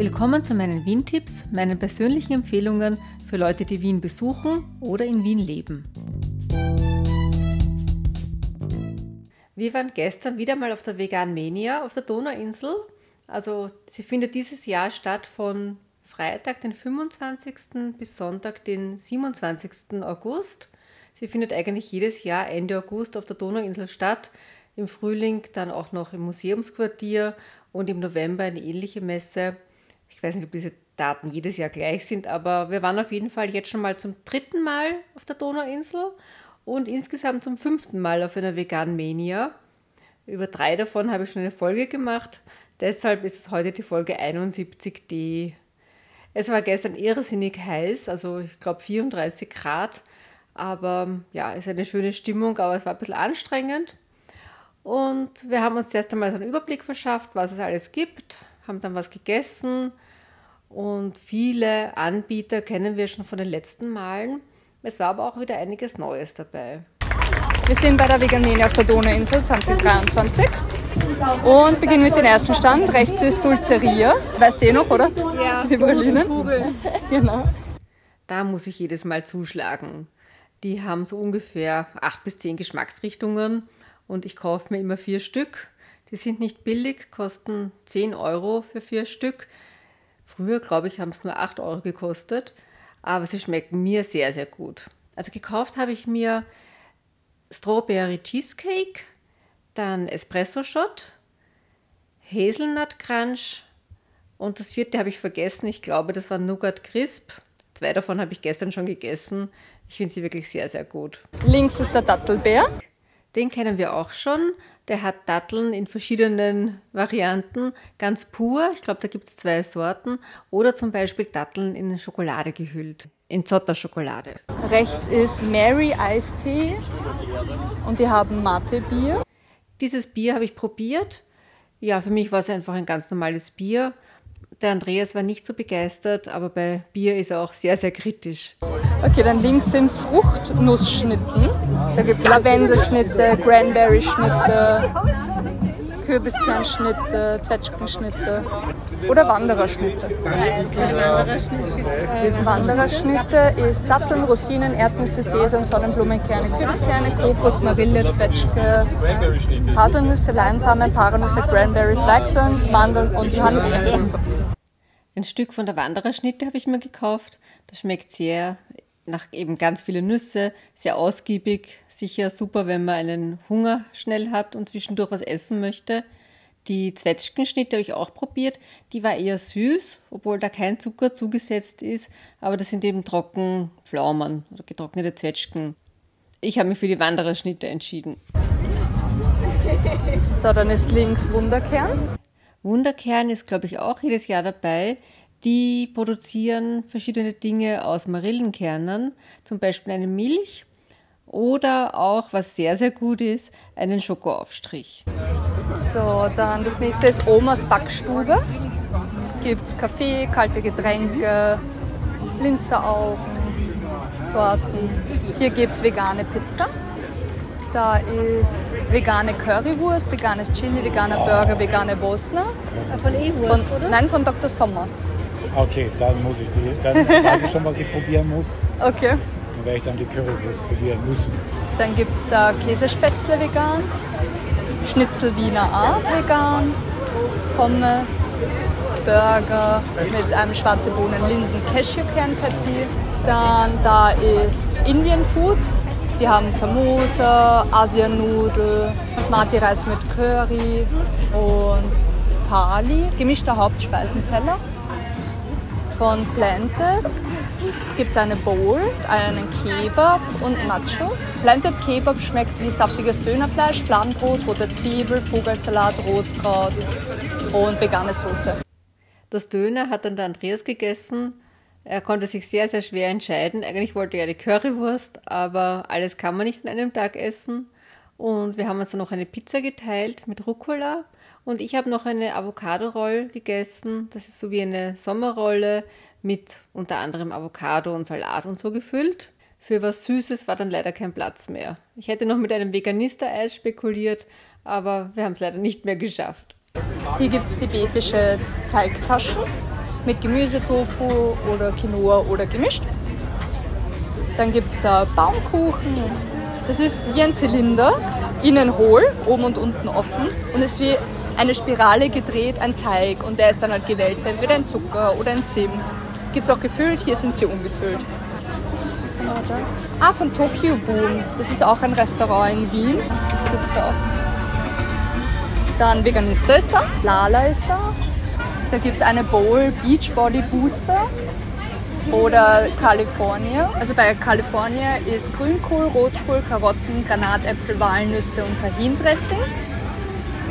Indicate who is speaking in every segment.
Speaker 1: Willkommen zu meinen Wien-Tipps, meinen persönlichen Empfehlungen für Leute, die Wien besuchen oder in Wien leben. Wir waren gestern wieder mal auf der Vegan Mania auf der Donauinsel. Also sie findet dieses Jahr statt von Freitag, den 25. bis Sonntag, den 27. August. Sie findet eigentlich jedes Jahr Ende August auf der Donauinsel statt. Im Frühling dann auch noch im Museumsquartier und im November eine ähnliche Messe. Ich weiß nicht, ob diese Daten jedes Jahr gleich sind, aber wir waren auf jeden Fall jetzt schon mal zum dritten Mal auf der Donauinsel und insgesamt zum fünften Mal auf einer Vegan Mania. Über drei davon habe ich schon eine Folge gemacht. Deshalb ist es heute die Folge 71d. Es war gestern irrsinnig heiß, also ich glaube 34 Grad. Aber ja, ist eine schöne Stimmung, aber es war ein bisschen anstrengend. Und wir haben uns erst einmal so einen Überblick verschafft, was es alles gibt, haben dann was gegessen und viele Anbieter kennen wir schon von den letzten Malen. Es war aber auch wieder einiges Neues dabei.
Speaker 2: Wir sind bei der Veganmania auf der Donauinsel 2023 und beginnen mit dem ersten Stand. Rechts ist Dulceria. Weißt du eh noch, oder?
Speaker 3: Ja,
Speaker 2: die Pralinen.
Speaker 1: genau. Da muss ich jedes Mal zuschlagen. Die haben so ungefähr acht bis zehn Geschmacksrichtungen und ich kaufe mir immer vier Stück. Die sind nicht billig, kosten 10 Euro für vier Stück. Früher, glaube ich, haben es nur 8 Euro gekostet, aber sie schmecken mir sehr, sehr gut. Also gekauft habe ich mir Strawberry Cheesecake, dann Espresso Shot, Hazelnut Crunch und das vierte habe ich vergessen. Ich glaube, das war Nougat Crisp. Zwei davon habe ich gestern schon gegessen. Ich finde sie wirklich sehr, sehr gut.
Speaker 2: Links ist der Dattelbär.
Speaker 1: Den kennen wir auch schon. Der hat Datteln in verschiedenen Varianten, ganz pur. Ich glaube, da gibt es zwei Sorten. Oder zum Beispiel Datteln in Schokolade gehüllt, in Zotter-Schokolade.
Speaker 2: Rechts ist Mary Eistee und die haben Mate-Bier.
Speaker 1: Dieses Bier habe ich probiert. Ja, für mich war es einfach ein ganz normales Bier. Der Andreas war nicht so begeistert, aber bei Bier ist er auch sehr, sehr kritisch.
Speaker 2: Okay, dann links sind Fruchtnussschnitten. Da gibt es Lavendelschnitte, Cranberry-Schnitte, Kürbiskernschnitte, Zwetschgenschnitte oder Wandererschnitte. Wandererschnitte ist Datteln, Rosinen, Erdnüsse, Sesam, Sonnenblumenkerne, Kürbiskerne, Kokos, Marille, Zwetschge, Haselnüsse, Leinsamen, Paranüsse, Cranberries, Weichseln, Mandeln und Johannisbeeren.
Speaker 1: Ein Stück von der Wandererschnitte habe ich mir gekauft. Das schmeckt sehr nach eben ganz viele Nüsse, sehr ausgiebig, sicher super, wenn man einen Hunger schnell hat und zwischendurch was essen möchte. Die Zwetschgenschnitte habe ich auch probiert. Die war eher süß, obwohl da kein Zucker zugesetzt ist, aber das sind eben trocken Pflaumen oder getrocknete Zwetschgen. Ich habe mich für die Wandererschnitte entschieden.
Speaker 2: So, dann ist links Wunderkern.
Speaker 1: Wunderkern ist, glaube ich, auch jedes Jahr dabei. Die produzieren verschiedene Dinge aus Marillenkernen, zum Beispiel eine Milch oder auch, was sehr, sehr gut ist, einen Schokoaufstrich.
Speaker 2: So, dann das nächste ist Omas Backstube. Gibt es Kaffee, kalte Getränke, Linzeraugen, Torten. Hier gibt es vegane Pizza. Da ist vegane Currywurst, veganes Chili, veganer Burger, vegane Bosner.
Speaker 3: Von E-Wurst, oder?
Speaker 2: Nein, von Dr. Sommers.
Speaker 4: Okay, dann muss ich die, dann weiß ich schon, was ich probieren muss.
Speaker 2: Okay.
Speaker 4: Dann werde ich dann die Currywurst probieren müssen.
Speaker 2: Dann gibt es da Käsespätzle vegan, Schnitzel Wiener Art vegan, Pommes, Burger mit einem schwarze Bohnen Linsen Cashewkern Patty. Dann da ist Indian Food, die haben Samosa, Asiannudel, Smarty-Reis mit Curry und Thali, gemischter Hauptspeisenteller. Von Planted gibt es eine Bowl, einen Kebab und Nachos. Planted Kebab schmeckt wie saftiges Dönerfleisch, Fladenbrot, rote Zwiebel, Vogelsalat, Rotkraut und vegane Soße.
Speaker 1: Das Döner hat dann der Andreas gegessen er konnte sich sehr, sehr schwer entscheiden. Eigentlich wollte er eine Currywurst, aber alles kann man nicht an einem Tag essen. Und wir haben uns dann noch eine Pizza geteilt mit Rucola. Und ich habe noch eine Avocado-Roll gegessen. Das ist so wie eine Sommerrolle mit unter anderem Avocado und Salat und so gefüllt. Für was Süßes war dann leider kein Platz mehr. Ich hätte noch mit einem Veganister-Eis spekuliert, aber wir haben es leider nicht mehr geschafft.
Speaker 2: Hier gibt es tibetische Teigtaschen mit Gemüsetofu oder Quinoa oder gemischt. Dann gibt es da Baumkuchen. Das ist wie ein Zylinder, innen hohl, oben und unten offen und ist wie eine Spirale gedreht, ein Teig und der ist dann halt gewälzt, entweder ein Zucker oder ein Zimt. Gibt es auch gefüllt, hier sind sie ungefüllt. Was haben wir da? Ah, von Tokyo Boom. Das ist auch ein Restaurant in Wien. Gibt's auch. Dann Veganista ist da, Lala ist da. Da gibt es eine Bowl Beachbody Booster oder California. Also bei California ist Grünkohl, Rotkohl, Karotten, Granatäpfel, Walnüsse und Tahindressing.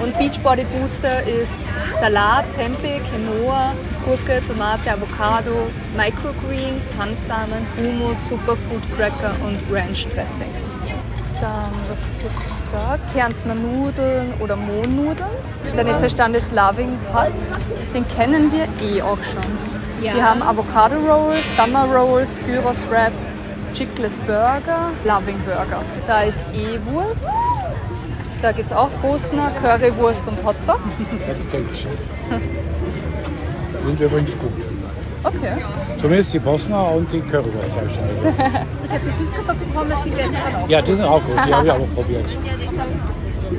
Speaker 2: Und Beachbody Booster ist Salat, Tempeh, Quinoa, Gurke, Tomate, Avocado, Microgreens, Hanfsamen, Hummus, Superfood Cracker und Ranch Dressing. Dann, was gibt's da? Kärntner Nudeln oder Mohnnudeln. Der nächste Stand ist Loving Hut. Den kennen wir eh auch schon.
Speaker 1: Ja.
Speaker 2: Wir haben Avocado Rolls, Summer Rolls, Gyros Wrap, Chickless Burger, Loving Burger. Da ist E-Wurst. Da gibt es auch Bosner, Currywurst und Hotdogs.
Speaker 4: Ja, die kenne ich schon. Sind übrigens gut.
Speaker 2: Okay.
Speaker 4: Zumindest die Bosner und die Currywurst habe ich schon gegessen.
Speaker 1: Ich habe die Süßkartoffelpommes gegessen.
Speaker 4: Ja, die sind auch gut. Die habe ich auch probiert.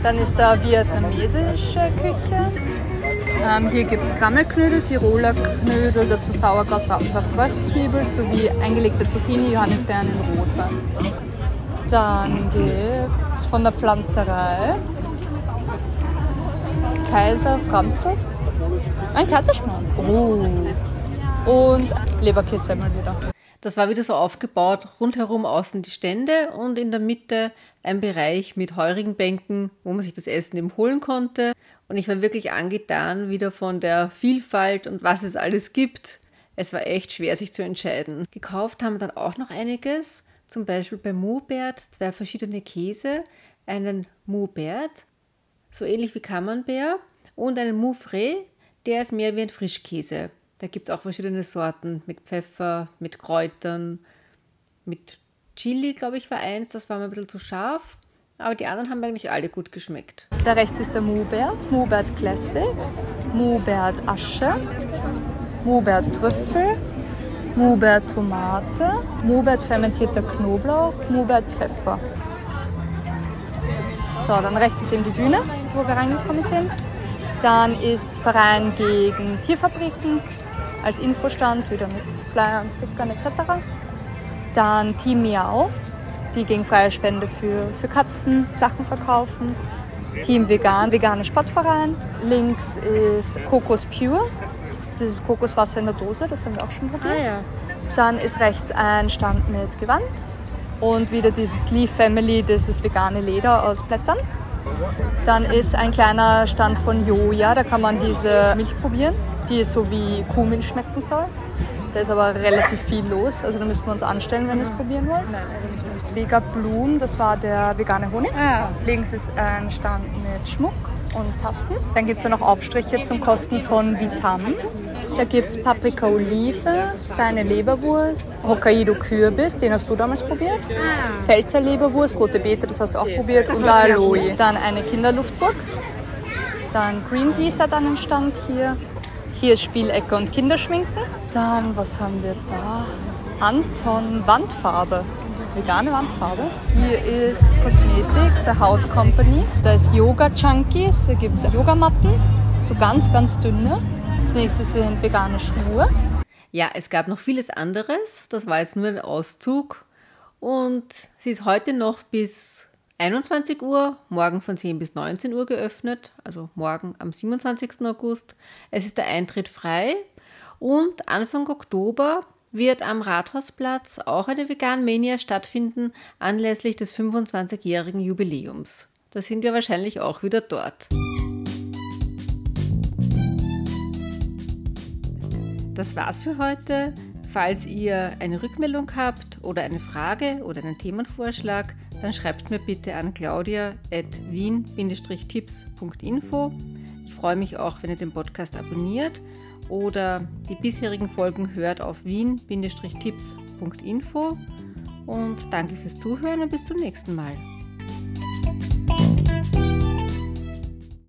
Speaker 2: Dann ist da vietnamesische Küche. Ähm, hier gibt es Krammelknödel, Tiroler Knödel, dazu Sauerkraut, Rappensaft, Röstzwiebel sowie eingelegte Zucchini, Johannisbeeren in Rotwein. Dann gibt es von der Pflanzerei Kaiser Franzl. Ein Kaiserschmarrn. Oh. Und Leberkässemmel wieder.
Speaker 1: Das war wieder so aufgebaut, rundherum außen die Stände und in der Mitte ein Bereich mit heurigen Bänken, wo man sich das Essen eben holen konnte. Und ich war wirklich angetan wieder von der Vielfalt und was es alles gibt. Es war echt schwer, sich zu entscheiden. Gekauft haben wir dann auch noch einiges, zum Beispiel bei Mubert zwei verschiedene Käse, einen Mubert, so ähnlich wie Camembert, und einen Moufret, der ist mehr wie ein Frischkäse. Da gibt es auch verschiedene Sorten mit Pfeffer, mit Kräutern, mit Chili, glaube ich, war eins. Das war mir ein bisschen zu scharf. Aber die anderen haben eigentlich alle gut geschmeckt.
Speaker 2: Da rechts ist der Mubert, Mubert Classic, Mubert Asche, Mubert Trüffel, Mubert Tomate, Mubert fermentierter Knoblauch, Mubert Pfeffer. So, dann rechts ist eben die Bühne, wo wir reingekommen sind. Dann ist Verein gegen Tierfabriken als Infostand, wieder mit Flyern, Stickern etc. Dann Team Miau, die gegen freie Spende für, für Katzen Sachen verkaufen. Team Vegan, veganer Sportverein. Links ist Kokos Pure, das ist Kokoswasser in der Dose, das haben wir auch schon probiert.
Speaker 1: ja.
Speaker 2: Dann ist rechts ein Stand mit Gewand und wieder dieses Leaf Family, das ist vegane Leder aus Blättern. Dann ist ein kleiner Stand von Joja, da kann man diese Milch probieren, die so wie Kuhmilch schmecken soll. Da ist aber relativ viel los, also da müssten wir uns anstellen, wenn wir es probieren wollen.
Speaker 1: Nein, eigentlich nicht.
Speaker 2: Vega Bloom, das war der vegane Honig.
Speaker 1: Ah.
Speaker 2: Links ist ein Stand mit Schmuck und Tassen. Dann gibt es ja noch Aufstriche zum Kosten von Vitam. Da gibt es Paprika Olive, feine Leberwurst, Hokkaido Kürbis, den hast du damals probiert. Pfälzer Leberwurst, rote Beete, das hast du auch probiert. und Aloe. Dann eine Kinderluftburg. Dann Greenpeace hat einen Stand hier. Hier ist Spielecke und Kinderschminken. Dann, was haben wir da? Anton Wandfarbe. Vegane Wandfarbe. Hier ist Kosmetik der Haut Company. Da ist Yoga Junkies. Da gibt es Yogamatten. So ganz, ganz dünne. Das nächste sind vegane Schuhe.
Speaker 1: Ja, es gab noch vieles anderes. Das war jetzt nur ein Auszug. Und sie ist heute noch bis 21 Uhr, morgen von 10 bis 19 Uhr geöffnet, also morgen am 27. August. Es ist der Eintritt frei und Anfang Oktober wird am Rathausplatz auch eine Vegan Mania stattfinden, anlässlich des 25-jährigen Jubiläums. Da sind wir wahrscheinlich auch wieder dort. Das war's für heute. Falls ihr eine Rückmeldung habt oder eine Frage oder einen Themenvorschlag, dann schreibt mir bitte an claudia.wien-tipps.info. Ich freue mich auch, wenn ihr den Podcast abonniert oder die bisherigen Folgen hört auf wien-tipps.info. Und danke fürs Zuhören und bis zum nächsten Mal.